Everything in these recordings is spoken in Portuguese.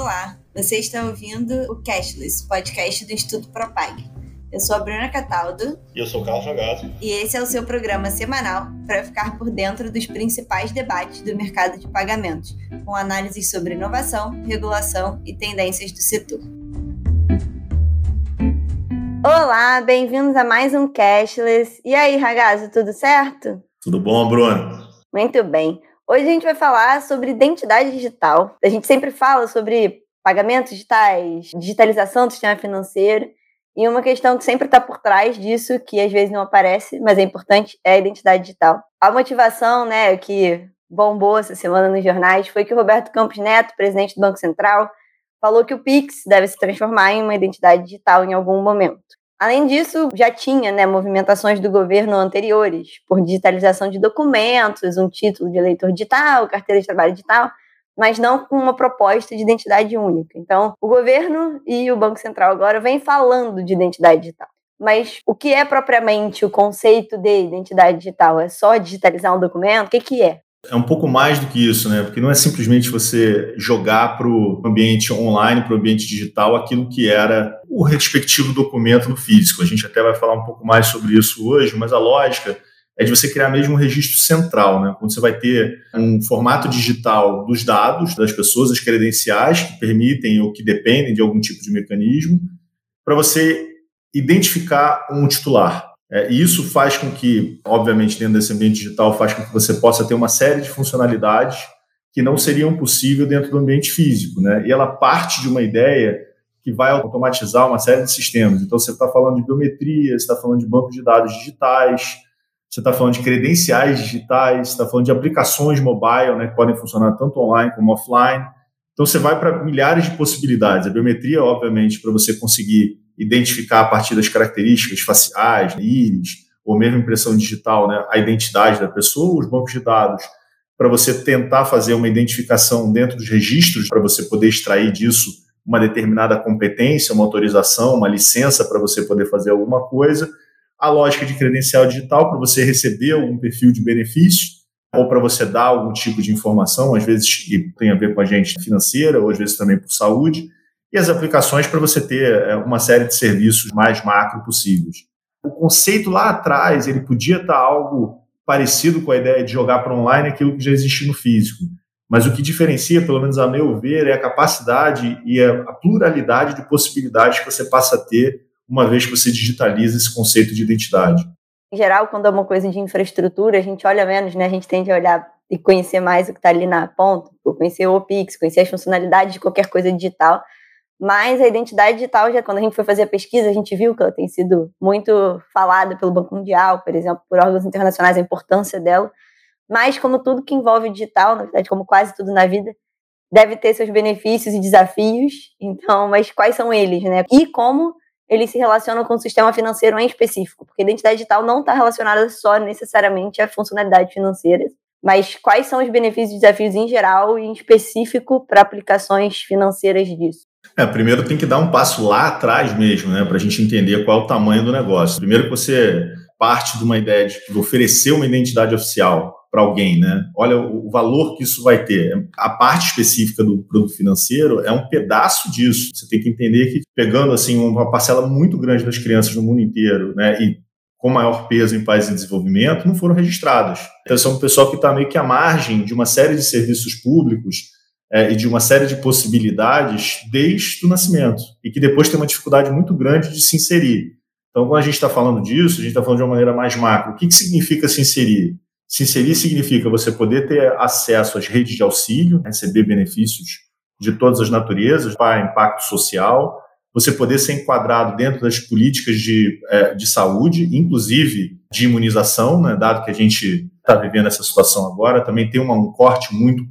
Olá, você está ouvindo o Cashless, podcast do Instituto Propag. Eu sou a Bruna Cataldo. E eu sou o Carlos Jogado. E esse é o seu programa semanal para ficar por dentro dos principais debates do mercado de pagamentos, com análises sobre inovação, regulação e tendências do setor. Olá, bem-vindos a mais um Cashless. E aí, Ragazzo, tudo certo? Tudo bom, Bruno? Muito bem. Hoje a gente vai falar sobre identidade digital. A gente sempre fala sobre pagamentos digitais, digitalização do sistema financeiro. E uma questão que sempre está por trás disso, que às vezes não aparece, mas é importante, é a identidade digital. A motivação, né, que bombou essa semana nos jornais foi que o Roberto Campos Neto, presidente do Banco Central, falou que o Pix deve se transformar em uma identidade digital em algum momento. Além disso, já tinha né, movimentações do governo anteriores, por digitalização de documentos, um título de eleitor digital, carteira de trabalho digital, mas não com uma proposta de identidade única. Então, o governo e o Banco Central agora vêm falando de identidade digital. Mas o que é propriamente o conceito de identidade digital? É só digitalizar um documento? O que, que é? É um pouco mais do que isso, né? Porque não é simplesmente você jogar para o ambiente online, para o ambiente digital, aquilo que era o respectivo documento no físico. A gente até vai falar um pouco mais sobre isso hoje, mas a lógica é de você criar mesmo um registro central, né? Quando você vai ter um formato digital dos dados das pessoas, as credenciais que permitem ou que dependem de algum tipo de mecanismo, para você identificar um titular. É, e isso faz com que, obviamente, dentro desse ambiente digital, faz com que você possa ter uma série de funcionalidades que não seriam possíveis dentro do ambiente físico. Né? E ela parte de uma ideia que vai automatizar uma série de sistemas. Então, você está falando de biometria, você está falando de banco de dados digitais, você está falando de credenciais digitais, você está falando de aplicações mobile, né, que podem funcionar tanto online como offline. Então, você vai para milhares de possibilidades. A biometria, obviamente, para você conseguir identificar a partir das características faciais, íris, ou mesmo impressão digital, né, a identidade da pessoa, os bancos de dados, para você tentar fazer uma identificação dentro dos registros, para você poder extrair disso uma determinada competência, uma autorização, uma licença para você poder fazer alguma coisa, a lógica de credencial digital para você receber algum perfil de benefício, ou para você dar algum tipo de informação, às vezes que tem a ver com a gente financeira, ou às vezes também por saúde, e as aplicações para você ter é, uma série de serviços mais macro possíveis. O conceito lá atrás, ele podia estar algo parecido com a ideia de jogar para online aquilo que já existe no físico. Mas o que diferencia, pelo menos a meu ver, é a capacidade e a pluralidade de possibilidades que você passa a ter uma vez que você digitaliza esse conceito de identidade. Em geral, quando é uma coisa de infraestrutura, a gente olha menos, né? A gente tende a olhar e conhecer mais o que está ali na ponta, conhecer o Pix, conhecer as funcionalidades de qualquer coisa digital. Mas a identidade digital, já quando a gente foi fazer a pesquisa, a gente viu que ela tem sido muito falada pelo Banco Mundial, por exemplo, por órgãos internacionais, a importância dela. Mas, como tudo que envolve digital, na verdade, como quase tudo na vida, deve ter seus benefícios e desafios. Então, mas quais são eles, né? E como eles se relacionam com o sistema financeiro em específico? Porque a identidade digital não está relacionada só necessariamente a funcionalidades financeiras, mas quais são os benefícios e desafios em geral e em específico para aplicações financeiras disso? É, primeiro tem que dar um passo lá atrás mesmo, né, para a gente entender qual é o tamanho do negócio. Primeiro que você parte de uma ideia de oferecer uma identidade oficial para alguém, né? Olha o valor que isso vai ter. A parte específica do produto financeiro é um pedaço disso. Você tem que entender que pegando assim uma parcela muito grande das crianças no mundo inteiro, né, e com maior peso em países em desenvolvimento, não foram registradas. Então, são um pessoal que está meio que à margem de uma série de serviços públicos é, e de uma série de possibilidades desde o nascimento, e que depois tem uma dificuldade muito grande de se inserir. Então, quando a gente está falando disso, a gente está falando de uma maneira mais macro. O que, que significa se inserir? Se inserir significa você poder ter acesso às redes de auxílio, receber benefícios de todas as naturezas, para impacto social, você poder ser enquadrado dentro das políticas de, é, de saúde, inclusive de imunização, né, dado que a gente está vivendo essa situação agora, também tem uma, um corte muito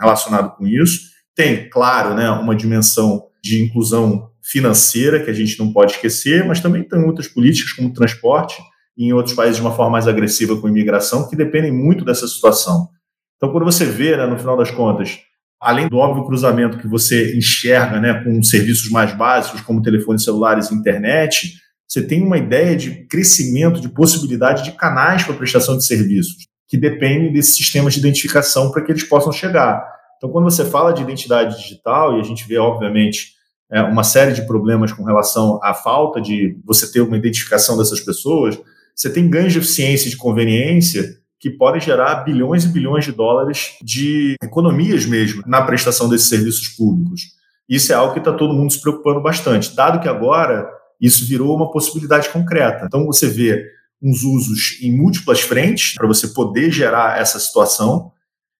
relacionado com isso. Tem, claro, né, uma dimensão de inclusão financeira que a gente não pode esquecer, mas também tem outras políticas como transporte e em outros países de uma forma mais agressiva com imigração que dependem muito dessa situação. Então, quando você vê, né, no final das contas, além do óbvio cruzamento que você enxerga né, com serviços mais básicos como telefones celulares e internet, você tem uma ideia de crescimento, de possibilidade de canais para prestação de serviços, que dependem desses sistemas de identificação para que eles possam chegar. Então, quando você fala de identidade digital, e a gente vê, obviamente, é, uma série de problemas com relação à falta de você ter uma identificação dessas pessoas, você tem ganhos de eficiência e de conveniência que podem gerar bilhões e bilhões de dólares de economias mesmo na prestação desses serviços públicos. Isso é algo que está todo mundo se preocupando bastante, dado que agora isso virou uma possibilidade concreta. Então você vê uns usos em múltiplas frentes para você poder gerar essa situação.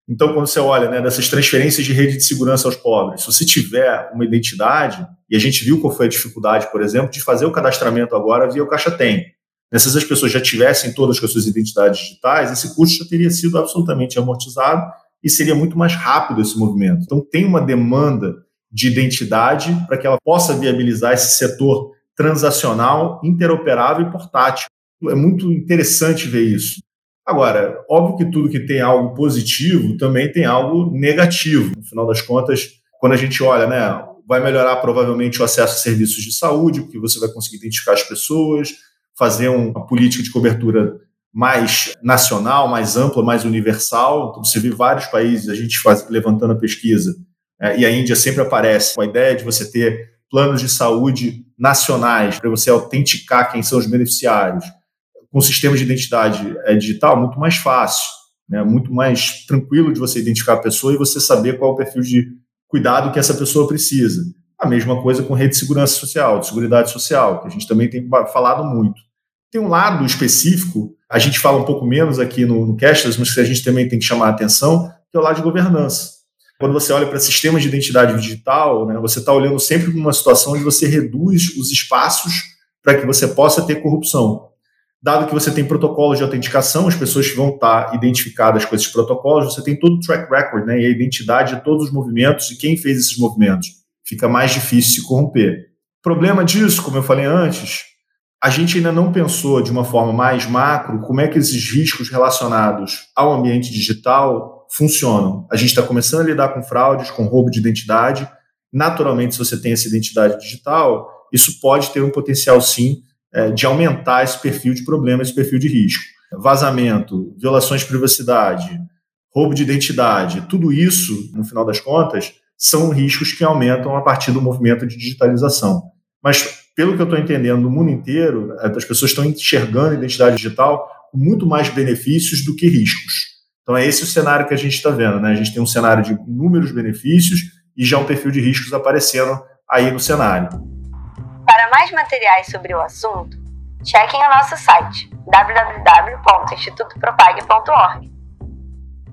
Então, quando você olha né, dessas transferências de rede de segurança aos pobres, se você tiver uma identidade, e a gente viu qual foi a dificuldade, por exemplo, de fazer o cadastramento agora via o Caixa Tem. Né, se as pessoas já tivessem todas as suas identidades digitais, esse custo já teria sido absolutamente amortizado e seria muito mais rápido esse movimento. Então, tem uma demanda de identidade para que ela possa viabilizar esse setor transacional, interoperável e portátil. É muito interessante ver isso. Agora, óbvio que tudo que tem algo positivo também tem algo negativo. No final das contas, quando a gente olha, né, vai melhorar provavelmente o acesso a serviços de saúde, porque você vai conseguir identificar as pessoas, fazer uma política de cobertura mais nacional, mais ampla, mais universal. Então, você vê vários países, a gente faz, levantando a pesquisa, é, e a Índia sempre aparece com a ideia de você ter planos de saúde nacionais para você autenticar quem são os beneficiários com sistemas de identidade é, digital, muito mais fácil, né? muito mais tranquilo de você identificar a pessoa e você saber qual é o perfil de cuidado que essa pessoa precisa. A mesma coisa com rede de segurança social, de segurança social, que a gente também tem falado muito. Tem um lado específico, a gente fala um pouco menos aqui no, no Cashless, mas que a gente também tem que chamar a atenção, que é o lado de governança. Quando você olha para sistemas de identidade digital, né, você está olhando sempre para uma situação onde você reduz os espaços para que você possa ter corrupção. Dado que você tem protocolos de autenticação, as pessoas vão estar identificadas com esses protocolos, você tem todo o track record né, e a identidade de todos os movimentos e quem fez esses movimentos. Fica mais difícil se corromper. Problema disso, como eu falei antes, a gente ainda não pensou de uma forma mais macro como é que esses riscos relacionados ao ambiente digital funcionam. A gente está começando a lidar com fraudes, com roubo de identidade. Naturalmente, se você tem essa identidade digital, isso pode ter um potencial, sim, é, de aumentar esse perfil de problema, esse perfil de risco. Vazamento, violações de privacidade, roubo de identidade, tudo isso, no final das contas, são riscos que aumentam a partir do movimento de digitalização. Mas, pelo que eu estou entendendo, no mundo inteiro, as pessoas estão enxergando a identidade digital com muito mais benefícios do que riscos. Então, é esse o cenário que a gente está vendo. Né? A gente tem um cenário de inúmeros benefícios e já um perfil de riscos aparecendo aí no cenário. Para mais materiais sobre o assunto, chequem o nosso site www.institutopropag.org.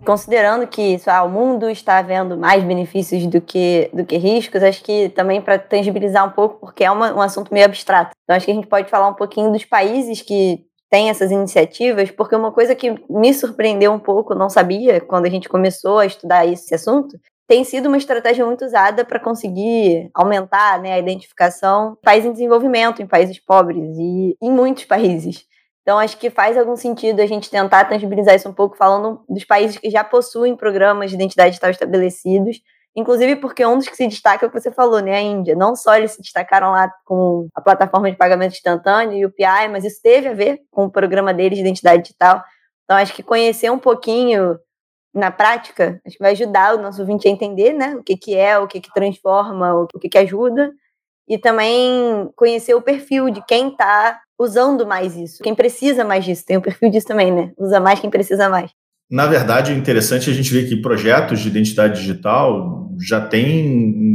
Considerando que ah, o mundo está vendo mais benefícios do que, do que riscos, acho que também para tangibilizar um pouco, porque é uma, um assunto meio abstrato. Então, acho que a gente pode falar um pouquinho dos países que têm essas iniciativas, porque uma coisa que me surpreendeu um pouco, não sabia, quando a gente começou a estudar esse assunto, tem sido uma estratégia muito usada para conseguir aumentar né, a identificação em países em desenvolvimento, em países pobres e em muitos países. Então, acho que faz algum sentido a gente tentar tangibilizar isso um pouco, falando dos países que já possuem programas de identidade digital estabelecidos, inclusive porque um dos que se destaca é o que você falou, né, a Índia. Não só eles se destacaram lá com a plataforma de pagamento instantâneo e o PI, mas isso teve a ver com o programa deles de identidade digital. Então, acho que conhecer um pouquinho na prática, acho que vai ajudar o nosso ouvinte a entender, né, o que, que é, o que, que transforma, o que, que ajuda, e também conhecer o perfil de quem está usando mais isso, quem precisa mais disso, tem o perfil disso também, né, usa mais quem precisa mais. Na verdade, é interessante a gente ver que projetos de identidade digital já tem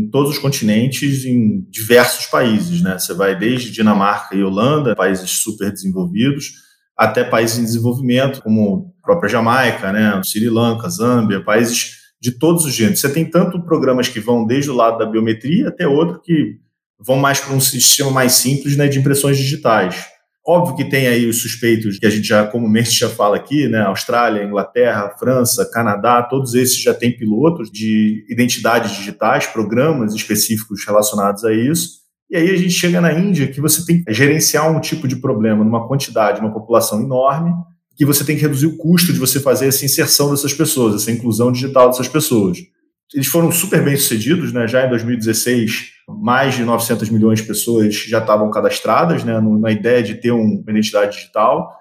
em todos os continentes, em diversos países, né? Você vai desde Dinamarca e Holanda, países super desenvolvidos, até países em desenvolvimento, como a própria Jamaica, né, Sri Lanka, Zâmbia, países de todos os gêneros. Você tem tanto programas que vão desde o lado da biometria até outro que vão mais para um sistema mais simples né, de impressões digitais. Óbvio que tem aí os suspeitos que a gente já comumente já fala aqui, né? Austrália, Inglaterra, França, Canadá, todos esses já têm pilotos de identidades digitais, programas específicos relacionados a isso. E aí a gente chega na Índia que você tem que gerenciar um tipo de problema numa quantidade, uma população enorme, que você tem que reduzir o custo de você fazer essa inserção dessas pessoas, essa inclusão digital dessas pessoas. Eles foram super bem sucedidos, né? Já em 2016, mais de 900 milhões de pessoas já estavam cadastradas, né? Na ideia de ter uma identidade digital.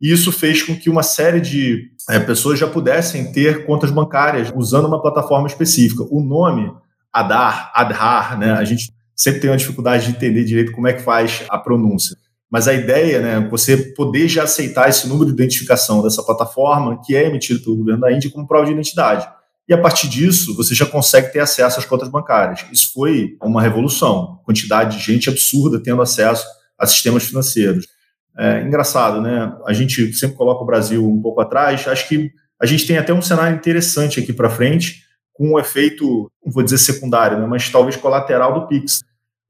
E isso fez com que uma série de é, pessoas já pudessem ter contas bancárias usando uma plataforma específica. O nome Adar, Adhar, né? A gente sempre tem uma dificuldade de entender direito como é que faz a pronúncia. Mas a ideia, né, você poder já aceitar esse número de identificação dessa plataforma que é emitido pelo governo da Índia como prova de identidade. E a partir disso, você já consegue ter acesso às contas bancárias. Isso foi uma revolução. Quantidade de gente absurda tendo acesso a sistemas financeiros. É engraçado, né? A gente sempre coloca o Brasil um pouco atrás. Acho que a gente tem até um cenário interessante aqui para frente, com um efeito, não vou dizer secundário, né, mas talvez colateral do Pix.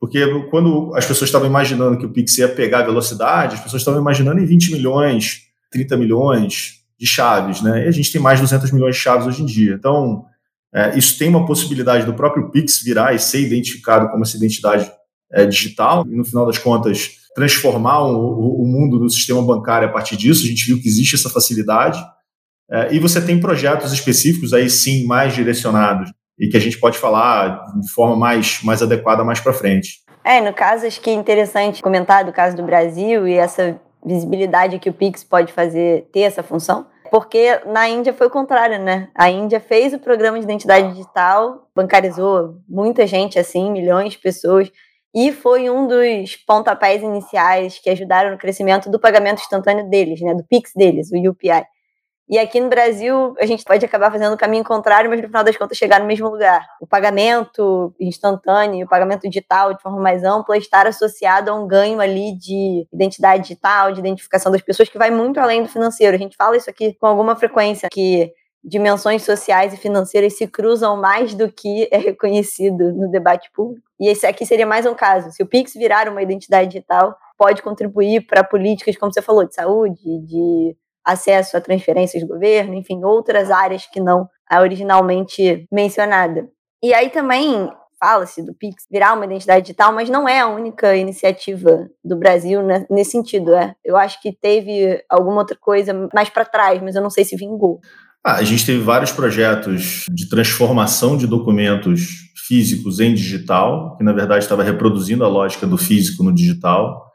Porque quando as pessoas estavam imaginando que o Pix ia pegar velocidade, as pessoas estavam imaginando em 20 milhões, 30 milhões de chaves, né? E a gente tem mais de 200 milhões de chaves hoje em dia. Então, é, isso tem uma possibilidade do próprio Pix virar e ser identificado como essa identidade é, digital, e no final das contas, transformar o, o, mundo do sistema bancário a partir disso. A gente viu que existe essa facilidade. É, e você tem projetos específicos, aí sim, mais direcionados e que a gente pode falar de forma mais, mais adequada mais para frente. É, no caso, acho que é interessante comentar do caso do Brasil e essa visibilidade que o Pix pode fazer, ter essa função, porque na Índia foi o contrário, né? A Índia fez o programa de identidade digital, bancarizou muita gente, assim, milhões de pessoas, e foi um dos pontapés iniciais que ajudaram no crescimento do pagamento instantâneo deles, né? Do Pix deles, o UPI. E aqui no Brasil, a gente pode acabar fazendo o caminho contrário, mas no final das contas chegar no mesmo lugar. O pagamento instantâneo, o pagamento digital de forma mais ampla, estar associado a um ganho ali de identidade digital, de identificação das pessoas, que vai muito além do financeiro. A gente fala isso aqui com alguma frequência, que dimensões sociais e financeiras se cruzam mais do que é reconhecido no debate público. E esse aqui seria mais um caso. Se o Pix virar uma identidade digital, pode contribuir para políticas, como você falou, de saúde, de acesso a transferências do governo, enfim, outras áreas que não a originalmente mencionada. E aí também fala-se do Pix virar uma identidade digital, mas não é a única iniciativa do Brasil né, nesse sentido. É. Eu acho que teve alguma outra coisa mais para trás, mas eu não sei se vingou. Ah, a gente teve vários projetos de transformação de documentos físicos em digital, que na verdade estava reproduzindo a lógica do físico no digital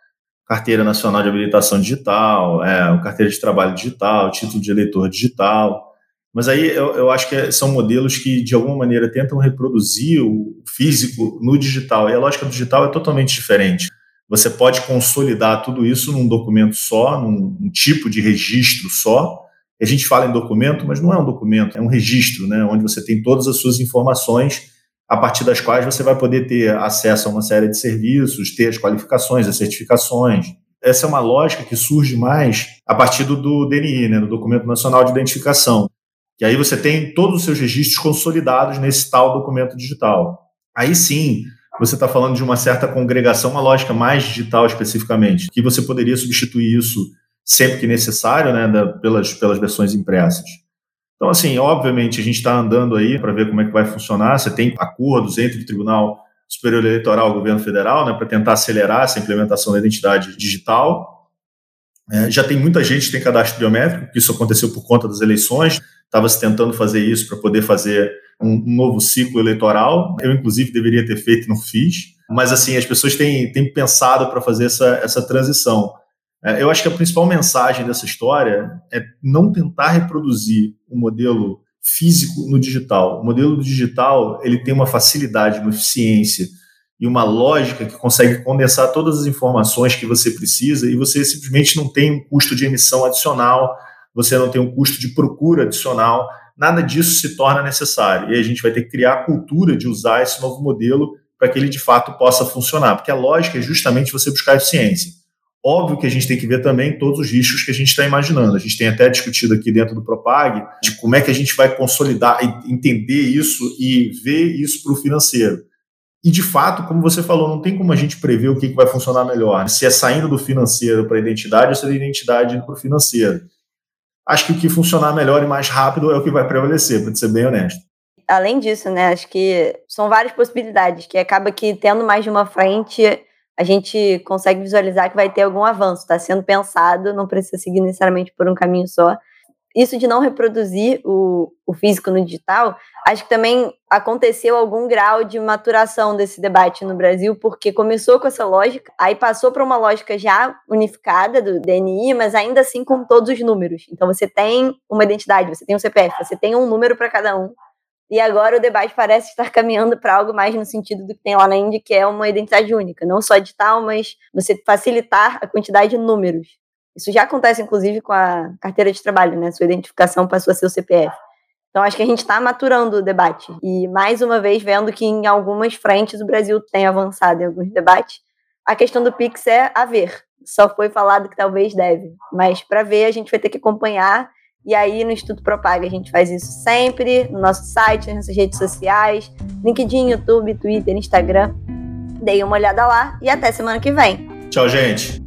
carteira nacional de habilitação digital, é, carteira de trabalho digital, título de eleitor digital. Mas aí eu, eu acho que são modelos que, de alguma maneira, tentam reproduzir o físico no digital. E a lógica do digital é totalmente diferente. Você pode consolidar tudo isso num documento só, num, tipo de registro só. A gente fala em documento, mas não é um documento, é um registro, né, onde você tem todas as suas informações a partir das quais você vai poder ter acesso a uma série de serviços, ter as qualificações, as certificações. Essa é uma lógica que surge mais a partir do, do DNI, né, do Documento Nacional de Identificação, que aí você tem todos os seus registros consolidados nesse tal documento digital. Aí sim, você está falando de uma certa congregação, uma lógica mais digital especificamente, que você poderia substituir isso sempre que necessário, né, da, pelas, pelas versões impressas. Então, assim, obviamente, a gente está andando aí para ver como é que vai funcionar. Você tem acordos entre o Tribunal Superior Eleitoral e o governo federal né, para tentar acelerar essa implementação da identidade digital. É, já tem muita gente que tem cadastro biométrico, que isso aconteceu por conta das eleições. Estava se tentando fazer isso para poder fazer um, novo ciclo eleitoral. Eu, inclusive, deveria ter feito e não fiz. Mas, assim, as pessoas têm, têm pensado para fazer essa, essa transição. É, eu acho que a principal mensagem dessa história é não tentar reproduzir o modelo físico no digital. O modelo digital ele tem uma facilidade, uma eficiência e uma lógica que consegue condensar todas as informações que você precisa e você simplesmente não tem um custo de emissão adicional, você não tem um custo de procura adicional, nada disso se torna necessário. E a gente vai ter que criar a cultura de usar esse novo modelo para que ele de fato possa funcionar, porque a lógica é justamente você buscar eficiência. Óbvio que a gente tem que ver também todos os riscos que a gente está imaginando. A gente tem até discutido aqui dentro do Propag de como é que a gente vai consolidar, entender isso e ver isso para o financeiro. E, de fato, como você falou, não tem como a gente prever o que, vai funcionar melhor. Se é saindo do financeiro para a identidade ou se é da identidade indo para o financeiro. Acho que o que funcionar melhor e mais rápido é o que vai prevalecer, para ser bem honesto. Além disso, né, acho que são várias possibilidades, que acaba que tendo mais de uma frente a gente consegue visualizar que vai ter algum avanço, está sendo pensado, não precisa seguir necessariamente por um caminho só. isso de não reproduzir o, o físico no digital, acho que também aconteceu algum grau de maturação desse debate no Brasil, porque começou com essa lógica, aí passou para uma lógica já unificada do DNI, mas ainda assim com todos os números. Então você tem uma identidade, você tem um CPF, você tem um número para cada um. E agora o debate parece estar caminhando para algo mais no sentido do que tem lá na Índia, que é uma identidade única, não só digital, mas você facilitar a quantidade de números. Isso já acontece, inclusive, com a carteira de trabalho, né? Sua identificação passou a ser o CPF. Então, acho que a gente está maturando o debate. E, mais uma vez, vendo que em algumas frentes o Brasil tem avançado em alguns debates. A questão do Pix é a ver. Só foi falado que talvez deve. Mas, para ver, a gente vai ter que acompanhar e aí no Instituto Propaga a gente faz isso sempre, no nosso site, nas nossas redes sociais, LinkedIn, YouTube, Twitter, Instagram. Dei uma olhada lá e até semana que vem. Tchau, gente.